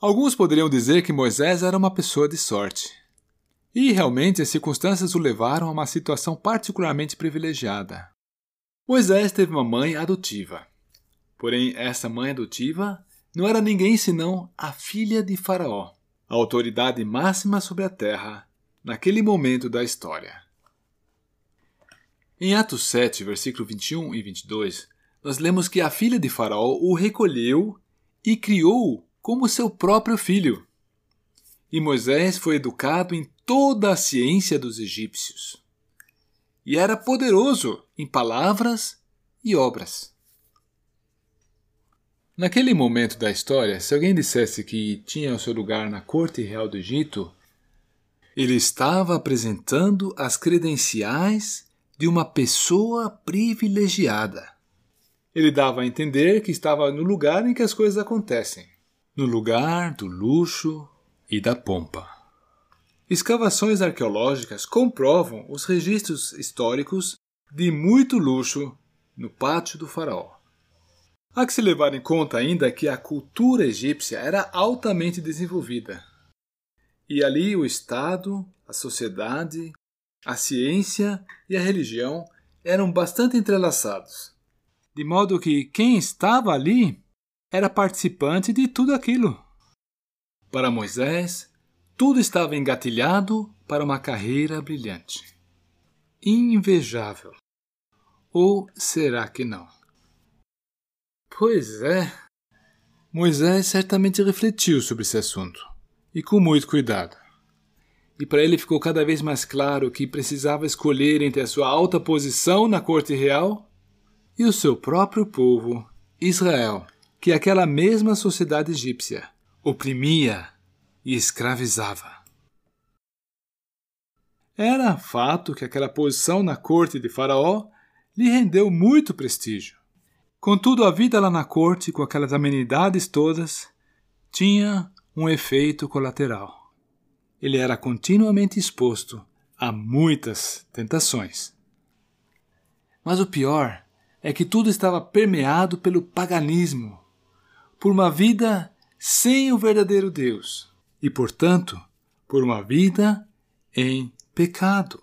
Alguns poderiam dizer que Moisés era uma pessoa de sorte. E realmente as circunstâncias o levaram a uma situação particularmente privilegiada. Moisés teve uma mãe adotiva. Porém, essa mãe adotiva não era ninguém senão a filha de Faraó, a autoridade máxima sobre a terra naquele momento da história. Em Atos 7, versículo 21 e 22, nós lemos que a filha de Faraó o recolheu e criou como seu próprio filho. E Moisés foi educado em toda a ciência dos egípcios. E era poderoso em palavras e obras. Naquele momento da história, se alguém dissesse que tinha o seu lugar na corte real do Egito, ele estava apresentando as credenciais de uma pessoa privilegiada. Ele dava a entender que estava no lugar em que as coisas acontecem no lugar do luxo e da pompa. Escavações arqueológicas comprovam os registros históricos de muito luxo no pátio do faraó. Há que se levar em conta ainda que a cultura egípcia era altamente desenvolvida. E ali o Estado, a sociedade, a ciência e a religião eram bastante entrelaçados. De modo que quem estava ali era participante de tudo aquilo. Para Moisés, tudo estava engatilhado para uma carreira brilhante. Invejável. Ou será que não? Pois é. Moisés certamente refletiu sobre esse assunto, e com muito cuidado. E para ele ficou cada vez mais claro que precisava escolher entre a sua alta posição na corte real e o seu próprio povo, Israel, que aquela mesma sociedade egípcia oprimia e escravizava. Era fato que aquela posição na corte de Faraó lhe rendeu muito prestígio. Contudo, a vida lá na corte, com aquelas amenidades todas, tinha um efeito colateral. Ele era continuamente exposto a muitas tentações. Mas o pior é que tudo estava permeado pelo paganismo, por uma vida sem o verdadeiro Deus e, portanto, por uma vida em pecado.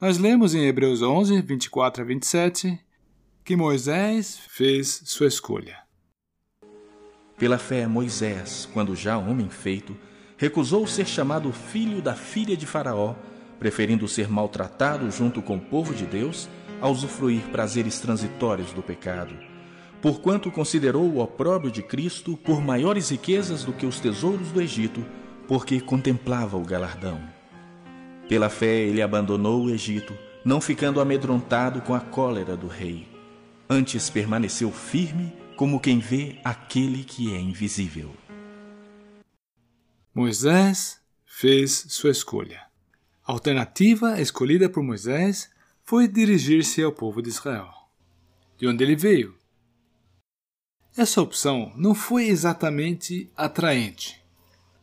Nós lemos em Hebreus 11, 24 a 27 que Moisés fez sua escolha. Pela fé, Moisés, quando já homem feito, recusou ser chamado filho da filha de Faraó, preferindo ser maltratado junto com o povo de Deus a usufruir prazeres transitórios do pecado. Porquanto considerou o opróbrio de Cristo por maiores riquezas do que os tesouros do Egito, porque contemplava o galardão. Pela fé, ele abandonou o Egito, não ficando amedrontado com a cólera do rei antes permaneceu firme como quem vê aquele que é invisível. Moisés fez sua escolha. A alternativa escolhida por Moisés foi dirigir-se ao povo de Israel, de onde ele veio. Essa opção não foi exatamente atraente.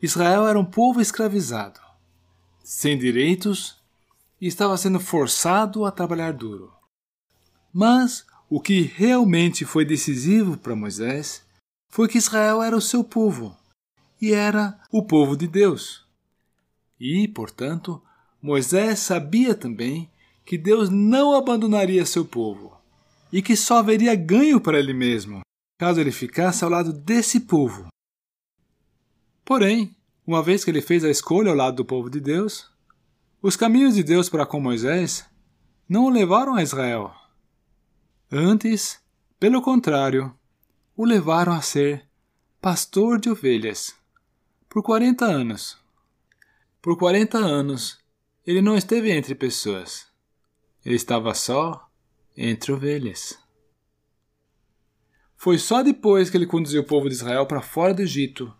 Israel era um povo escravizado, sem direitos e estava sendo forçado a trabalhar duro. Mas o que realmente foi decisivo para Moisés foi que Israel era o seu povo e era o povo de Deus. E, portanto, Moisés sabia também que Deus não abandonaria seu povo e que só haveria ganho para ele mesmo caso ele ficasse ao lado desse povo. Porém, uma vez que ele fez a escolha ao lado do povo de Deus, os caminhos de Deus para com Moisés não o levaram a Israel, Antes, pelo contrário, o levaram a ser pastor de ovelhas por 40 anos. Por 40 anos, ele não esteve entre pessoas. Ele estava só entre ovelhas. Foi só depois que ele conduziu o povo de Israel para fora do Egito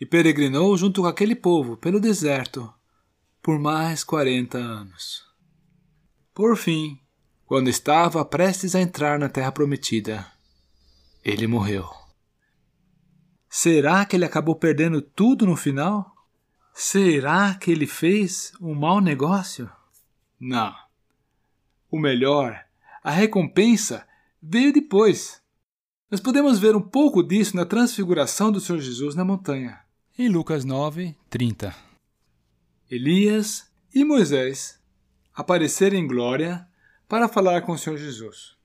e peregrinou junto com aquele povo pelo deserto por mais 40 anos. Por fim, quando estava prestes a entrar na Terra Prometida, ele morreu. Será que ele acabou perdendo tudo no final? Será que ele fez um mau negócio? Não. O melhor, a recompensa, veio depois. Nós podemos ver um pouco disso na transfiguração do Senhor Jesus na montanha, em Lucas 9, 30. Elias e Moisés apareceram em glória para falar com o Senhor Jesus.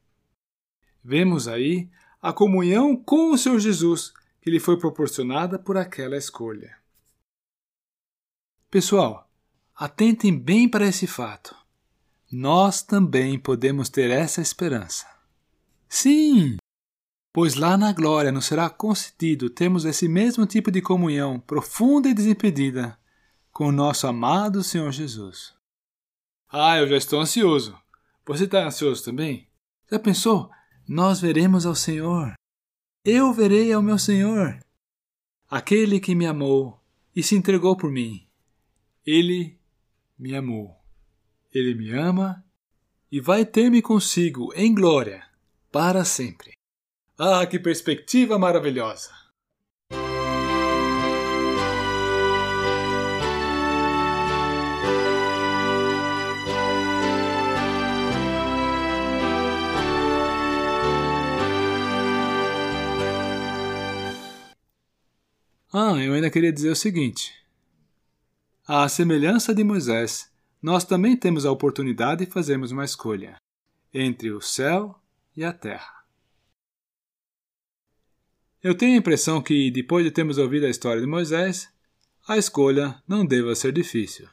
Vemos aí a comunhão com o Senhor Jesus que lhe foi proporcionada por aquela escolha. Pessoal, atentem bem para esse fato. Nós também podemos ter essa esperança. Sim, pois lá na glória nos será concedido termos esse mesmo tipo de comunhão profunda e desimpedida com o nosso amado Senhor Jesus. Ah, eu já estou ansioso. Você está ansioso também? Já pensou? Nós veremos ao Senhor. Eu verei ao meu Senhor. Aquele que me amou e se entregou por mim. Ele me amou. Ele me ama e vai ter-me consigo em glória para sempre. Ah, que perspectiva maravilhosa! Ah, eu ainda queria dizer o seguinte. À semelhança de Moisés, nós também temos a oportunidade de fazermos uma escolha entre o céu e a terra. Eu tenho a impressão que, depois de termos ouvido a história de Moisés, a escolha não deva ser difícil.